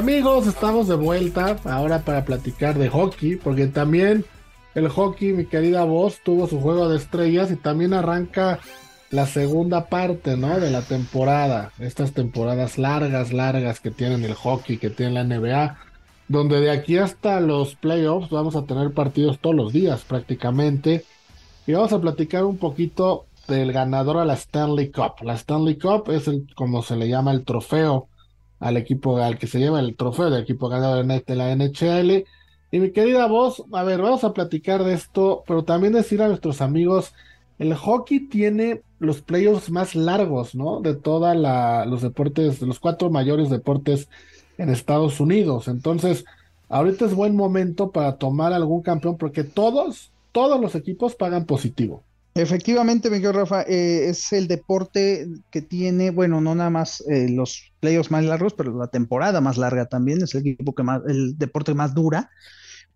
Amigos, estamos de vuelta ahora para platicar de hockey, porque también el hockey, mi querida voz, tuvo su juego de estrellas y también arranca la segunda parte, ¿no? De la temporada, estas temporadas largas, largas que tienen el hockey, que tiene la NBA, donde de aquí hasta los playoffs vamos a tener partidos todos los días prácticamente. Y vamos a platicar un poquito del ganador a la Stanley Cup. La Stanley Cup es el, como se le llama, el trofeo al equipo al que se lleva el trofeo del equipo ganador de la NHL. Y mi querida voz, a ver, vamos a platicar de esto, pero también decir a nuestros amigos, el hockey tiene los playoffs más largos, ¿no? De todos los deportes, de los cuatro mayores deportes en Estados Unidos. Entonces, ahorita es buen momento para tomar algún campeón porque todos, todos los equipos pagan positivo. Efectivamente, Miguel Rafa, eh, es el deporte que tiene, bueno, no nada más eh, los playoffs más largos, pero la temporada más larga también, es el equipo que más, el deporte más dura,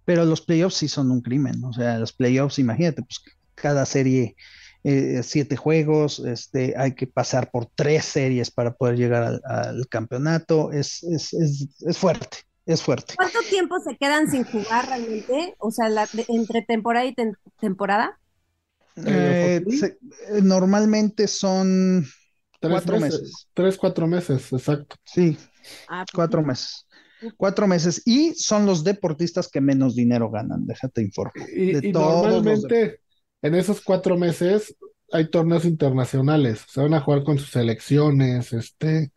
pero los playoffs sí son un crimen, o sea, los playoffs, imagínate, pues cada serie, eh, siete juegos, este, hay que pasar por tres series para poder llegar al, campeonato, es, es, es, es fuerte, es fuerte. ¿Cuánto tiempo se quedan sin jugar realmente? O sea, la, entre temporada y temporada. Eh, eh, normalmente son cuatro meses, Tres, cuatro meses, exacto. Sí, ah, pues cuatro meses. Cuatro meses. Y son los deportistas que menos dinero ganan, déjate informar. Y, normalmente en esos cuatro meses hay torneos internacionales. Se van a jugar con sus selecciones. Este,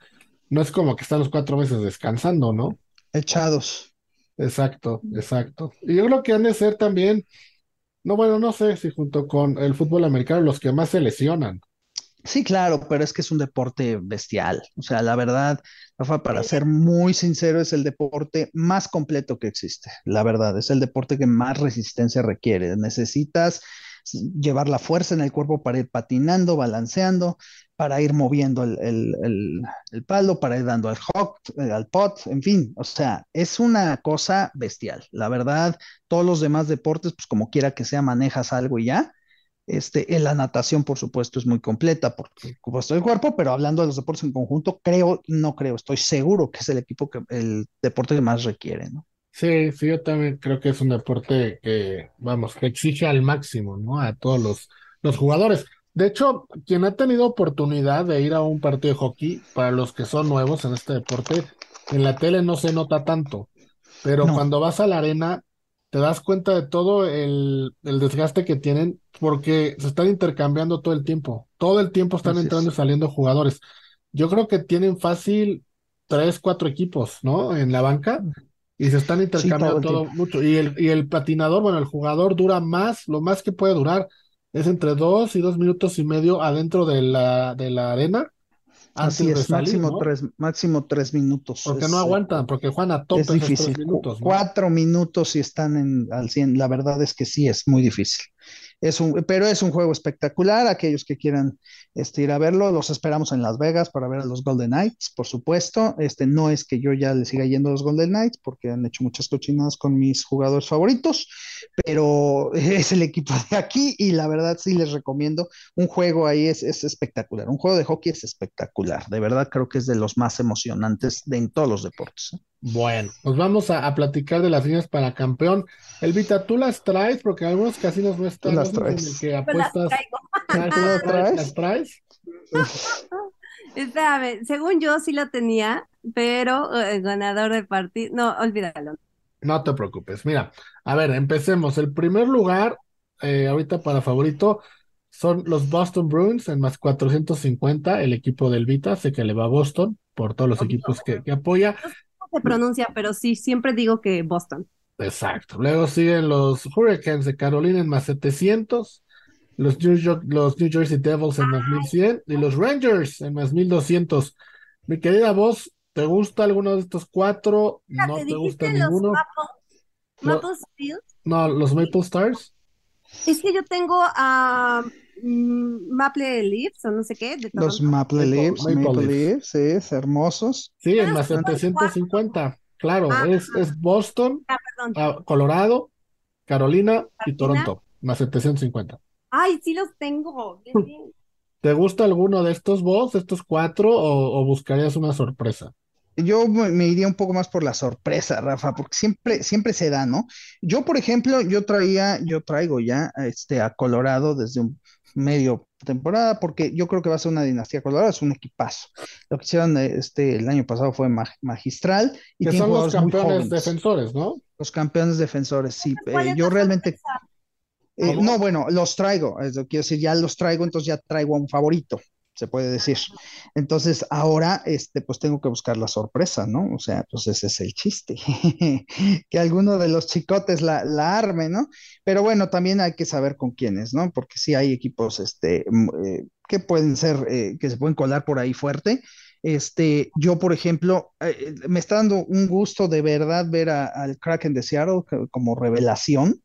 no es como que están los cuatro meses descansando, ¿no? Echados. Exacto, exacto. Y yo creo que han de ser también no, bueno, no sé si junto con el fútbol americano los que más se lesionan. Sí, claro, pero es que es un deporte bestial. O sea, la verdad, Rafa, para ser muy sincero, es el deporte más completo que existe. La verdad, es el deporte que más resistencia requiere. Necesitas llevar la fuerza en el cuerpo para ir patinando, balanceando, para ir moviendo el, palo, para ir dando al hot, eh, al pot, en fin, o sea, es una cosa bestial. La verdad, todos los demás deportes, pues como quiera que sea, manejas algo y ya. Este, en la natación, por supuesto, es muy completa porque supuesto el cuerpo, pero hablando de los deportes en conjunto, creo, no creo, estoy seguro que es el equipo que, el deporte que más requiere, ¿no? Sí, sí, yo también creo que es un deporte que, vamos, que exige al máximo, ¿no? A todos los, los jugadores. De hecho, quien ha tenido oportunidad de ir a un partido de hockey, para los que son nuevos en este deporte, en la tele no se nota tanto, pero cuando vas a la arena te das cuenta de todo el, el, desgaste que tienen porque se están intercambiando todo el tiempo. Todo el tiempo están entrando y saliendo jugadores. Yo creo que tienen fácil tres, cuatro equipos, ¿no? En la banca y se están intercambiando todo, mucho. Y el, y el patinador, bueno, el jugador dura más, lo más que puede durar es entre dos y dos minutos y medio adentro de la, de la arena. Así es, máximo, tres, máximo tres minutos. Porque no aguantan, porque Juan a tope es difícil. Minutos, Cuatro minutos y están en, al 100. La verdad es que sí, es muy difícil. Es un, pero es un juego espectacular. Aquellos que quieran este, ir a verlo, los esperamos en Las Vegas para ver a los Golden Knights, por supuesto. Este, no es que yo ya le siga yendo a los Golden Knights, porque han hecho muchas cochinadas con mis jugadores favoritos, pero es el equipo de aquí y la verdad sí les recomiendo. Un juego ahí es, es espectacular. Un juego de hockey es espectacular. De verdad creo que es de los más emocionantes de en todos los deportes. ¿eh? Bueno, pues vamos a, platicar de las líneas para campeón. Elvita, ¿tú las traes? Porque algunos casinos no están. Las traes. que apuestas. ¿Las traes? ¿Las traes? Espérame, según yo sí lo tenía, pero el ganador de partido. No, olvídalo. No te preocupes. Mira, a ver, empecemos. El primer lugar, eh, ahorita para favorito, son los Boston Bruins en más 450, el equipo del Vita. Sé que le va a Boston por todos los equipos que, que apoya se pronuncia, pero sí, siempre digo que Boston. Exacto. Luego siguen los Hurricanes de Carolina en más 700, los New, York, los New Jersey Devils en más 1100 y los Rangers en más 1200. Mi querida voz, ¿te gusta alguno de estos cuatro? ¿No te, gusta ninguno? Maple, no, los Maple Stars. Es que yo tengo a Maple Leafs o no sé qué. Los Maple, Leafs, Maple, Leafs. sí, es hermosos. Sí, en más 750, claro, ah, es, es, Boston, ah, ah, Colorado, Carolina y Toronto, más 750. Ay, sí los tengo. ¿Te gusta alguno de estos vos, estos cuatro, o, buscarías una sorpresa? Yo me iría un poco más por la sorpresa, Rafa, porque siempre, siempre se da, ¿no? Yo, por ejemplo, yo traía, yo traigo ya este, a Colorado desde un medio temporada, porque yo creo que va a ser una dinastía Colorado, es un equipazo. Lo que hicieron este, el año pasado fue magistral. Y que son los campeones defensores, ¿no? Los campeones defensores, sí. Eh, yo realmente... Eh, no, bueno, los traigo, es quiero decir, ya los traigo, entonces ya traigo a un favorito se puede decir. Entonces, ahora, este, pues tengo que buscar la sorpresa, ¿no? O sea, pues ese es el chiste, que alguno de los chicotes la, la, arme, ¿no? Pero bueno, también hay que saber con quiénes, ¿no? Porque sí hay equipos, este, eh, que pueden ser, eh, que se pueden colar por ahí fuerte. Este, yo, por ejemplo, eh, me está dando un gusto de verdad ver al Kraken de Seattle como revelación.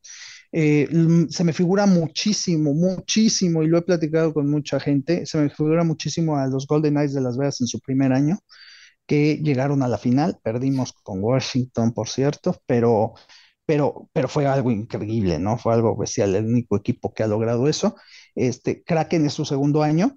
Eh, se me figura muchísimo, muchísimo, y lo he platicado con mucha gente, se me figura muchísimo a los Golden Knights de Las Vegas en su primer año, que llegaron a la final, perdimos con Washington, por cierto, pero, pero, pero fue algo increíble, ¿no? Fue algo bestial, el único equipo que ha logrado eso. Este, Kraken es su segundo año,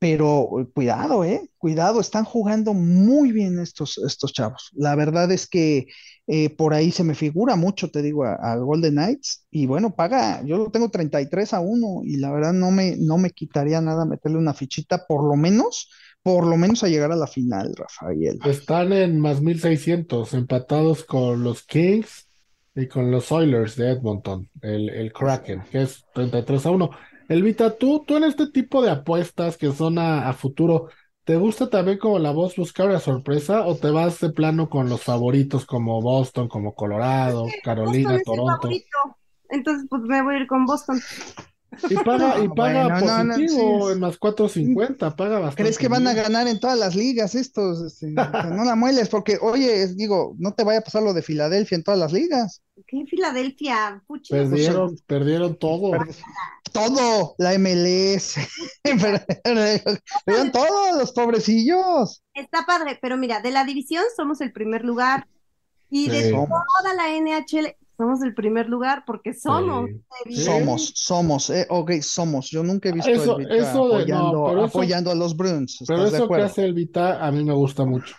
pero cuidado, eh, cuidado, están jugando muy bien estos, estos chavos. La verdad es que eh, por ahí se me figura mucho, te digo, a, Golden Knights, y bueno, paga, yo lo tengo 33 a 1, y la verdad no me, no me quitaría nada meterle una fichita, por lo menos, por lo menos a llegar a la final, Rafael. Están en más 1600, empatados con los Kings y con los Oilers de Edmonton, el, el Kraken, que es 33 a 1. Elvita, tú, tú en este tipo de apuestas que son a, futuro, ¿te gusta también como la voz buscar la sorpresa o te vas de plano con los favoritos como Boston, como Colorado, Carolina, Toronto? Entonces, pues me voy a ir con Boston. Y paga, y paga positivo en más 450, paga bastante. ¿Crees que van a ganar en todas las ligas estos? Este, no la mueles, porque, oye, digo, no te vaya a pasar lo de Filadelfia en todas las ligas. ¿Qué Filadelfia? Perdieron, perdieron todo. Todo, la MLS. perdieron todos los pobrecillos. Está padre, pero mira, de la división somos el primer lugar. Y de toda la NHL somos el primer lugar porque somos. Somos, somos, eh, ok, somos. Yo nunca he visto eso, el apoyando, apoyando a los Bruins. Pero eso que hace el Vita a mí me gusta mucho.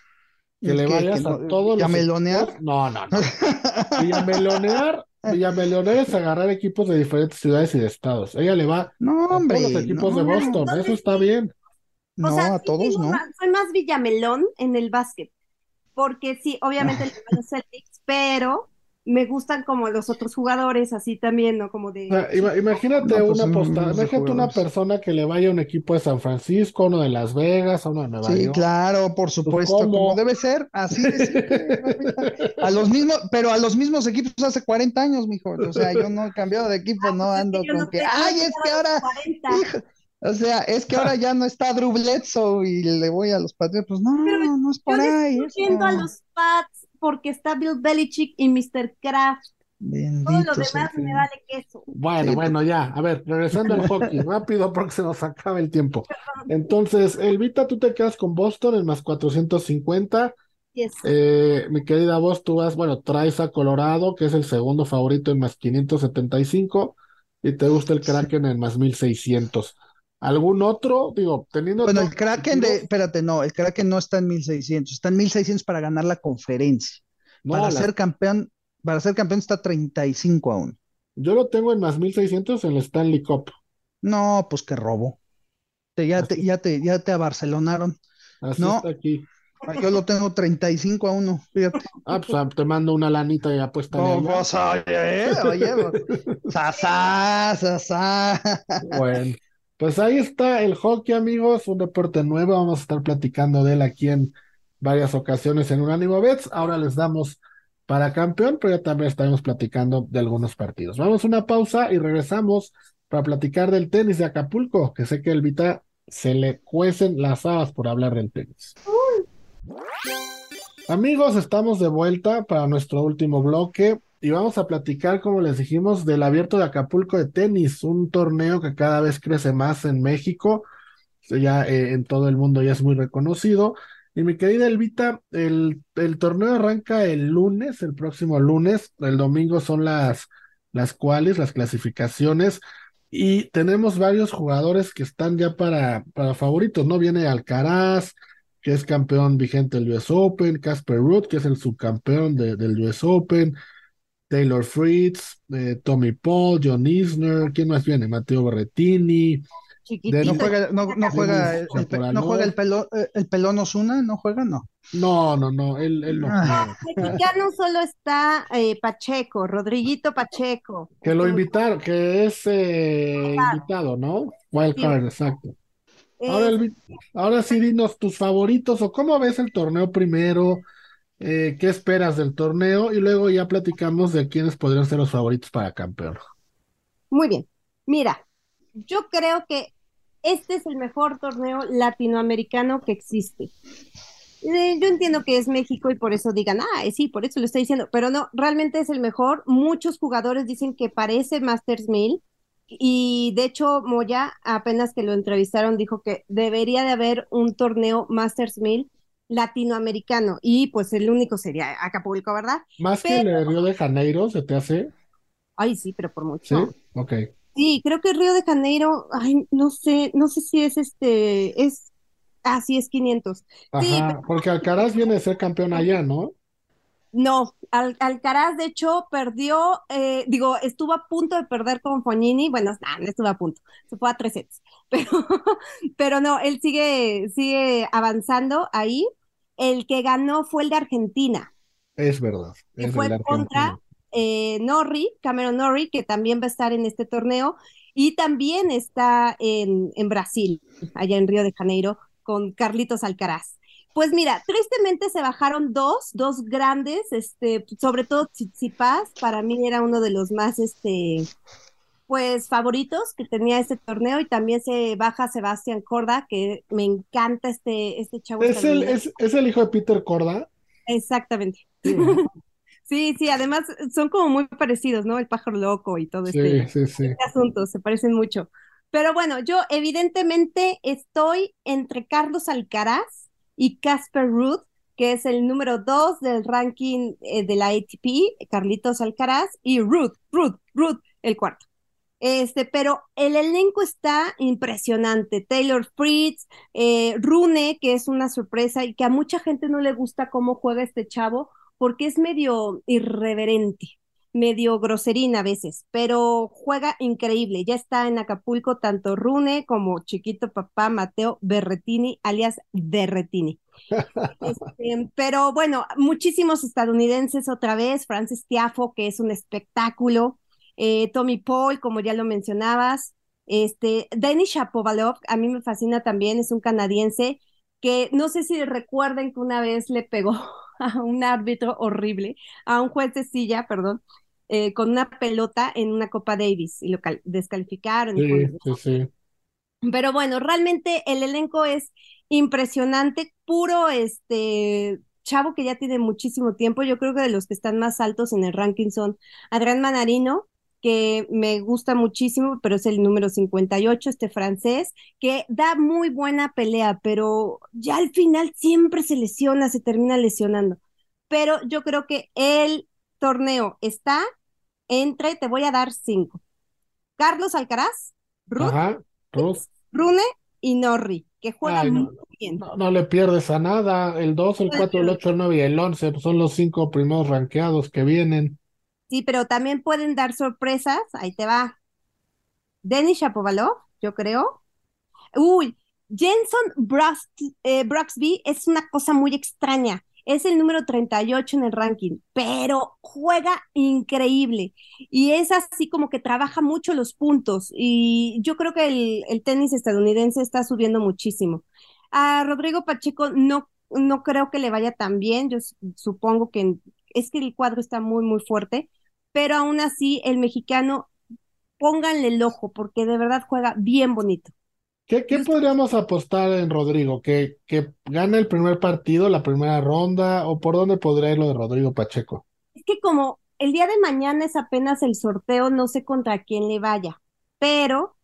Que le vayas a todos los. melonear? No, no, no. Villamelonear, Villamelonear es agarrar equipos de diferentes ciudades y de estados. Ella le va no, hombre, a todos los equipos de Boston. eso está bien. No, a todos, ¿no? soy más Villamelón en el básquet. Porque sí, obviamente el Celtics, pero me gustan como los otros jugadores, así también, ¿no? Como de... imagínate pues una postada, imagínate una persona que le vaya a un equipo de San Francisco, uno de Las Vegas, uno de Nueva York. Sí, claro, por pues, supuesto, como debe ser, así es. a los mismos, pero a los mismos equipos hace 40 años, mijo. O sea, yo no he cambiado de equipo, ah, no pues ando con que, ay, es que ahora... o sea, es que ahora ya no está Drew Bledsoe y le voy a los Patriots. Pues no, no es por ahí. Estoy a los Pats porque está Bill Belichick y Mr. Kraft. Todo lo demás me vale queso. Bueno, bueno, ya. A ver, regresando al hockey, rápido porque se nos acaba el tiempo. Entonces, Elvita, tú te quedas con Boston en más 450. Eh, mi querida voz, tú vas, bueno, traes a Colorado, que es el segundo favorito en más 575, y te gusta el Kraken en más 1600. ¿Algún otro? Digo, teniendo. Bueno, el Kraken de. Espérate, no, el Kraken no está en 1600, está en 1600 para ganar la conferencia. para ser campeón, para ser campeón está 35 aún. Yo lo tengo en más 1600 en el Stanley Cup. No, pues qué robo. Te, ya, te, ya, te, ya te abarcelonaron. Así no, está aquí. Yo lo tengo 35 a 1, fíjate. Ah, pues ah, te mando una lanita y apuesta. Oh, pues, oye, eh, oye, sasá, sasá. Bueno. Pues ahí está el hockey, amigos, un deporte nuevo. Vamos a estar platicando de él aquí en varias ocasiones en Unánimo Bets. Ahora les damos para campeón, pero ya también estaremos platicando de algunos partidos. Vamos a una pausa y regresamos para platicar del tenis de Acapulco, que sé que el Vita se le cuecen las habas por hablar del tenis. Amigos, estamos de vuelta para nuestro último bloque y vamos a platicar, como les dijimos, del abierto de Acapulco de tenis, un torneo que cada vez crece más en México, ya eh, en todo el mundo ya es muy reconocido. Y mi querida Elvita, el, el torneo arranca el lunes, el próximo lunes, el domingo son las, las cuales, las clasificaciones, y tenemos varios jugadores que están ya para, para favoritos, ¿no? Viene Alcaraz, que es campeón vigente del US Open, Casper Ruth, que es el subcampeón del US Open, Taylor Fritz, eh, Tommy Paul, John Isner, ¿quién más viene? Mateo Berrettini. no juega, no, juega, el, no juega el, pelo, eh, el pelón Osuna, no juega, no. No, no, no, él, él no. Ah. Mexicano solo está eh, Pacheco, Rodriguito Pacheco. Que lo invitaron, que es invitado, ¿no? Wild card, exacto. Ahora, ahora sí, dinos tus favoritos o cómo ves el torneo primero. Eh, qué esperas del torneo y luego ya platicamos de quiénes podrían ser los favoritos para campeón. Muy bien. Mira, yo creo que este es el mejor torneo latinoamericano que existe. Eh, yo entiendo que es México y por eso digan, ah, sí, por eso lo estoy diciendo, pero no, realmente es el mejor. Muchos jugadores dicen que parece Masters 1000 y de hecho Moya, apenas que lo entrevistaron, dijo que debería de haber un torneo Masters 1000 latinoamericano y pues el único sería Acapulco, ¿verdad? Más que el Río de Janeiro, ¿se te hace? Ay, sí, pero por mucho. Sí, ok. Sí, creo que Río de Janeiro, ay, no sé, no sé si es este, es, ah, sí, es 500. Ajá, porque Alcaraz viene a ser campeón allá, ¿no? No, Al Alcaraz de hecho perdió, eh, digo, estuvo a punto de perder con Fognini, bueno, no estuvo a punto, se fue a tres sets, pero, pero no, él sigue, sigue avanzando ahí el que ganó fue el de Argentina. Es verdad. que fue contra eh, Norri, Cameron Norri, que también va a estar en este torneo, y también está en, en Brasil, allá en Río de Janeiro, con Carlitos Alcaraz. Pues mira, tristemente se bajaron dos, dos grandes, este, sobre todo Tsitsipas, para mí era uno de los más, este, pues favoritos que tenía este torneo y también se baja Sebastián Corda, que me encanta este, este chavo. ¿Es el, es, el hijo de Peter Corda? Exactamente. Sí. sí, además son como muy parecidos, ¿no? El pájaro loco y todo este, sí, sí. este asunto, se parecen mucho. Pero bueno, yo evidentemente estoy entre Carlos Alcaraz y Casper Ruth, que es el número dos del ranking eh, de la ATP, Carlitos Alcaraz, y Ruth, Ruth, Ruth, el cuarto. Este, pero el elenco está impresionante. Taylor Fritz, eh, Rune, que es una sorpresa y que a mucha gente no le gusta cómo juega este chavo porque es medio irreverente, medio groserín a veces, pero juega increíble. Ya está en Acapulco tanto Rune como chiquito papá Mateo Berretini, alias Berretini. Este, pero bueno, muchísimos estadounidenses otra vez, Francis Tiafo, que es un espectáculo. Eh, Tommy Paul, como ya lo mencionabas, este, Denis Shapovalov, a mí me fascina también, es un canadiense que no sé si recuerden que una vez le pegó a un árbitro horrible, a un juez de silla, perdón, eh, con una pelota en una Copa Davis y lo descalificaron. Sí, sí, sí. Pero bueno, realmente el elenco es impresionante, puro este chavo que ya tiene muchísimo tiempo. Yo creo que de los que están más altos en el ranking son Adrián Manarino, que me gusta muchísimo, pero es el número 58, este francés, que da muy buena pelea, pero ya al final siempre se lesiona, se termina lesionando. Pero yo creo que el torneo está entre, te voy a dar cinco. Carlos Alcaraz, Rune y Norri, que juegan muy bien. No, le pierdes a nada. El 2, el 4, el 8, el 9 y el 11 son los cinco primeros ranqueados que vienen. Sí, pero también pueden dar sorpresas. Ahí te va. Denis Shapovalov, yo creo. Uy, Jenson eh, Broxby es una cosa muy extraña. Es el número 38 en el ranking, pero juega increíble. Y es así como que trabaja mucho los puntos. Y yo creo que el, el tenis estadounidense está subiendo muchísimo. A Rodrigo Pacheco no, no creo que le vaya tan bien. Yo supongo que es que el cuadro está muy, muy fuerte pero aún así el mexicano, pónganle el ojo porque de verdad juega bien bonito. ¿Qué, qué podríamos apostar en Rodrigo? ¿Que, ¿Que gane el primer partido, la primera ronda? ¿O por dónde podría ir lo de Rodrigo Pacheco? Es que como el día de mañana es apenas el sorteo, no sé contra quién le vaya, pero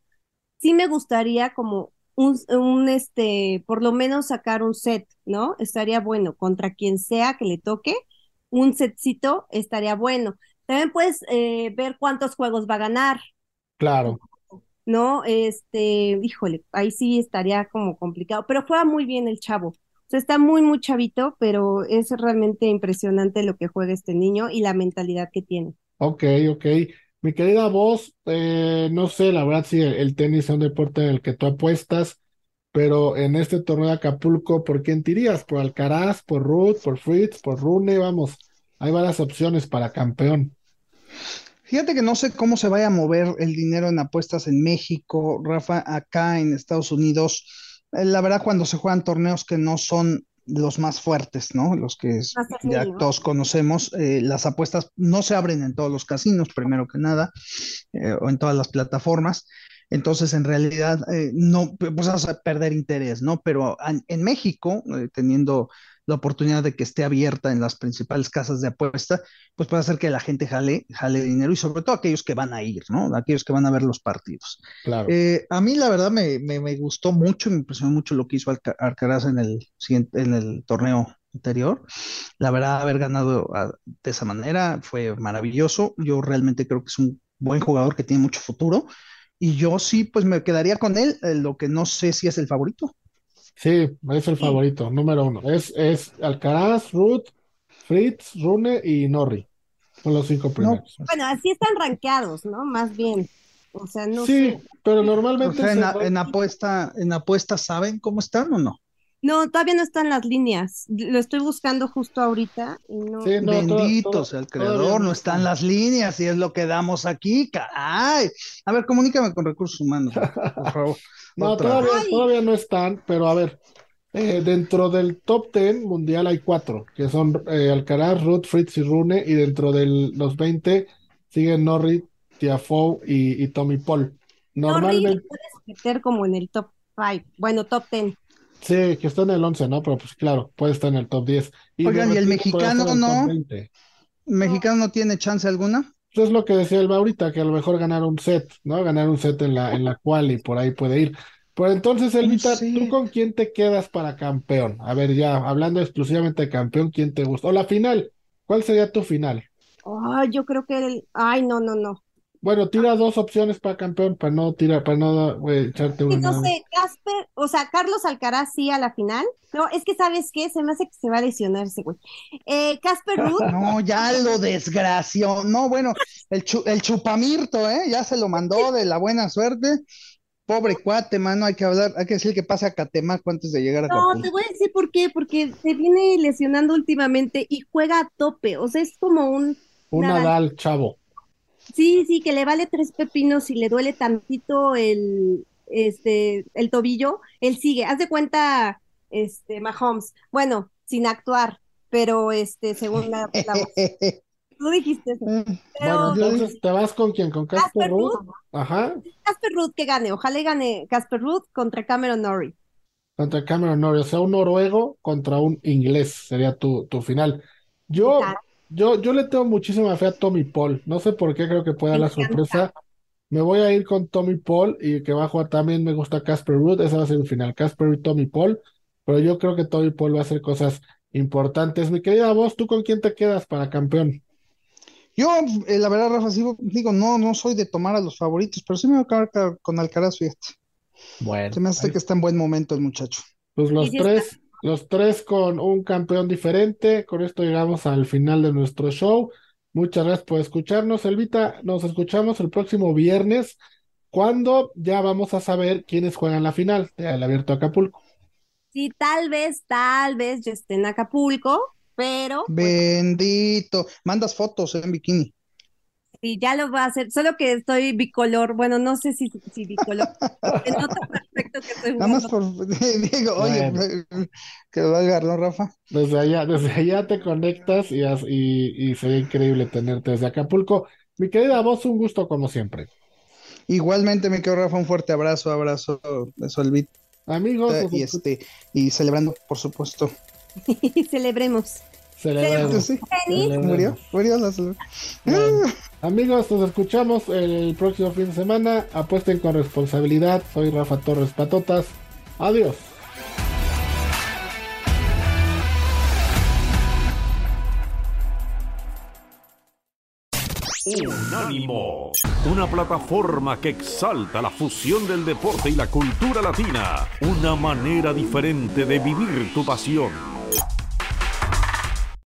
sí me gustaría como un, un, este, por lo menos sacar un set, ¿no? Estaría bueno, contra quien sea que le toque, un setcito estaría bueno. También puedes eh, ver cuántos juegos va a ganar. Claro. ¿No? Este, híjole, ahí sí estaría como complicado, pero juega muy bien el chavo. O sea, está muy, muy chavito, pero es realmente impresionante lo que juega este niño y la mentalidad que tiene. Ok, ok. Mi querida voz, eh, no sé, la verdad, si el, el tenis es un deporte en el que tú apuestas, pero en este torneo de Acapulco, ¿por quién tirías? ¿Por Alcaraz, por Ruth, por Fritz, por Rune? Vamos, hay varias opciones para campeón. Fíjate que no sé cómo se vaya a mover el dinero en apuestas en México, Rafa, acá en Estados Unidos. Eh, La verdad, cuando se juegan torneos que no son los más fuertes, ¿no? Los que es- todos conocemos, eh, las apuestas no se abren en todos los casinos, primero que nada, eh, o en todas las plataformas. Entonces, en realidad, eh, no, pues vas a perder interés, ¿no? Pero en México, teniendo la oportunidad de que esté abierta en las principales casas de apuesta, pues puede hacer que la gente jale, jale dinero y sobre todo aquellos que van a ir, ¿no? Aquellos que van a ver los partidos. Claro. Eh, a mí la verdad me, me- me gustó mucho, me impresionó mucho lo que hizo Alca- Alcaraz en el siguiente, en el torneo anterior. La verdad, haber ganado ah, de esa manera fue maravilloso. Yo realmente creo que es un buen jugador que tiene mucho futuro. Y yo sí, pues me quedaría con él, eh, lo que no sé si es el favorito. Sí, es el favorito, número uno. Es, es Alcaraz, Ruth, Fritz, Rune y Norri. Son los cinco No, primeros. Bueno, así están rankeados, ¿no? Más bien. O sea, no Sí, sé. pero o normalmente sea, en, a- apuesta, en apuesta, ¿saben cómo están o no? No, todavía no están las líneas. Lo estoy buscando justo ahorita y no. Sí, no, Bendito sea el creador, no están. las líneas y es lo que damos aquí, caray. A ver, comunícame con recursos humanos, por favor. No, Otra todavía, vez. Todavía no están, pero a ver, eh, dentro del top 10 mundial hay cuatro, que son eh, Alcaraz, Ruth, Fritz y Rune, y dentro de los 20 siguen Norri, Tiafoe y, y Tommy Paul. Normalmente, puedes meter como en el top 5. Bueno, top 10. sí, que está en el 11, ¿no? Pero pues claro, puede estar en el top 10. Y Oigan, ¿y el mexicano no? 20. ¿Mexicano no tiene chance alguna? Eso es lo que decía Elba ahorita, que a lo mejor ganar un set, ¿no? Ganar un set en la, en la cual y por ahí puede ir. Pero entonces, Elvita, ¿tú con quién te quedas para campeón? A ver, ya, hablando exclusivamente de campeón, ¿quién te gusta? O la final, ¿cuál sería tu final? Ay, yo creo que el. Ay, no, no, no. Bueno, tira dos opciones para campeón, para no tirar, para no eh, echarte Sí, una. no sé, Casper, o sea, Carlos Alcaraz sí a la final. No, es que ¿sabes qué? Se me hace que se va a lesionar ese güey. Eh, Casper Ruud, No, ya lo desgració. No, bueno, el, chu- el chupamirto, ¿eh? Ya se lo mandó de la buena suerte. Pobre cuate, mano, hay que hablar, hay que decir que pasa a Catemaco antes de llegar a no, te voy a decir por qué, porque se viene lesionando últimamente y juega a tope, o sea, es como un Un Nadal. Nadal, chavo. Sí, sí, que le vale tres pepinos y le duele tantito el, este, el tobillo, él sigue. Haz de cuenta, este, Mahomes, bueno, sin actuar, pero este, según la, la voz. Tú dijiste eso. Pero yo- entonces, ¿te vas con quién? ¿Con Casper? Ruud, Ajá, Casper Ruud que gane, ojalá y gane Casper Ruud contra Cameron Norrie. contra Cameron Norrie, o sea, un noruego contra un inglés sería tu, tu final. Yo, Claro. Yo, yo le tengo muchísima fe a Tommy Paul. No sé por qué creo que pueda la sorpresa. Me voy a ir con Tommy Paul y que va a jugar también me gusta Casper Ruud. Esa va a ser mi final, Casper y Tommy Paul. Pero yo creo que Tommy Paul va a hacer cosas importantes. Mi querida voz, ¿tú con quién te quedas para campeón? Yo, eh, la verdad, Rafa, sí, digo, no, no soy de tomar a los favoritos, pero sí me voy a quedar con Alcaraz, fíjate. Bueno, Se me hace que está en buen momento el muchacho. Pues los tres, los tres con un campeón diferente. Con esto llegamos al final de nuestro show. Muchas gracias por escucharnos, Elvita. Nos escuchamos el próximo viernes, cuando ya vamos a saber quiénes juegan la final del Abierto de Acapulco. Sí, tal vez, tal vez yo esté en Acapulco, pero Bendito. Mandas fotos en bikini. Sí, ya lo voy a hacer, solo que estoy bicolor, bueno, no sé si, si bicolor, se nota perfecto que estoy Nada más por, digo, oye, Bueno. que lo valga, ¿no, Rafa? Desde allá, desde allá te conectas y, as- y, y sería increíble tenerte desde Acapulco. Mi querida voz, un gusto como siempre. Igualmente, mi querido Rafa, un fuerte abrazo, abrazo de Solvita Amigos, y este, y celebrando, por supuesto. Celebremos. Celebremos, Sí, Feliz. celebremos. murió, murió la cele- Bueno, amigos, nos escuchamos el próximo fin de semana. Apuesten con responsabilidad. Soy Rafa Torres Patotas. Adiós. Unánimo, una plataforma que exalta la fusión del deporte y la cultura latina, una manera diferente de vivir tu pasión.